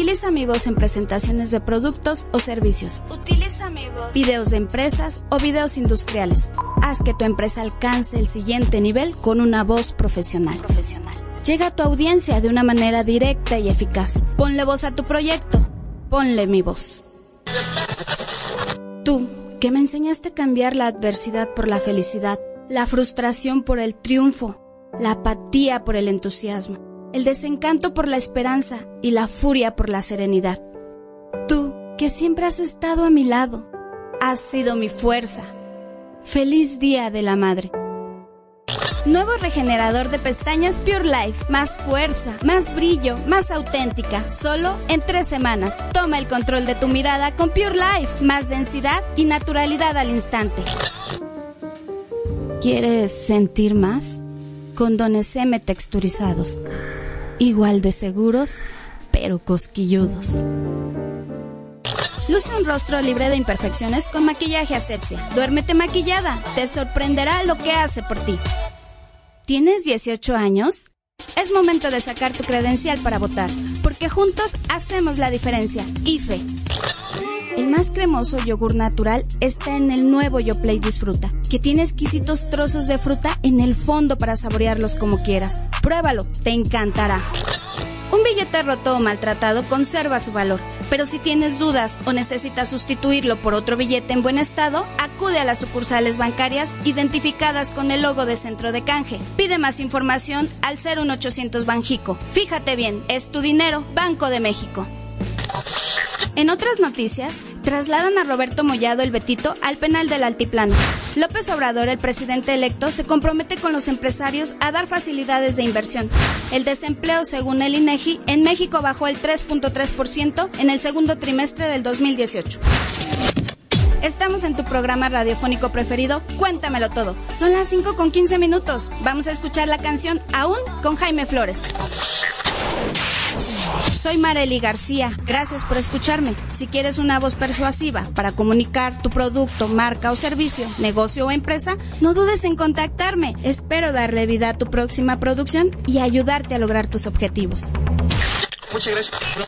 Utiliza mi voz en presentaciones de productos o servicios. Utiliza mi voz. Videos de empresas o videos industriales. Haz que tu empresa alcance el siguiente nivel con una voz profesional. profesional. Llega a tu audiencia de una manera directa y eficaz. Ponle voz a tu proyecto. Ponle mi voz. Tú, que me enseñaste a cambiar la adversidad por la felicidad, la frustración por el triunfo, la apatía por el entusiasmo, el desencanto por la esperanza y la furia por la serenidad. Tú, que siempre has estado a mi lado, has sido mi fuerza. Feliz Día de la Madre. Nuevo regenerador de pestañas Pure Life. Más fuerza, más brillo, más auténtica. Solo en tres semanas. Toma el control de tu mirada con Pure Life. Más densidad y naturalidad al instante. ¿Quieres sentir más? Condones M texturizados. Igual de seguros, pero cosquilludos. Luce un rostro libre de imperfecciones con maquillaje asepsia. Duérmete maquillada. Te sorprenderá lo que hace por ti. ¿Tienes 18 años? Es momento de sacar tu credencial para votar, porque juntos hacemos la diferencia. IFE. Más cremoso yogur natural está en el nuevo YoPlay Disfruta, que tiene exquisitos trozos de fruta en el fondo para saborearlos como quieras. Pruébalo, te encantará. Un billete roto o maltratado conserva su valor, pero si tienes dudas o necesitas sustituirlo por otro billete en buen estado, acude a las sucursales bancarias identificadas con el logo de centro de canje. Pide más información al 01800 Banjico. Fíjate bien, es tu dinero, Banco de México. En otras noticias, trasladan a Roberto Mollado el Betito al penal del Altiplano. López Obrador, el presidente electo, se compromete con los empresarios a dar facilidades de inversión. El desempleo, según el INEGI, en México bajó el 3.3% en el segundo trimestre del 2018. Estamos en tu programa radiofónico preferido, Cuéntamelo Todo. Son las 5 con 15 minutos. Vamos a escuchar la canción Aún con Jaime Flores. Soy Marely García. Gracias por escucharme. Si quieres una voz persuasiva para comunicar tu producto, marca o servicio, negocio o empresa, no dudes en contactarme. Espero darle vida a tu próxima producción y ayudarte a lograr tus objetivos. Muchas gracias.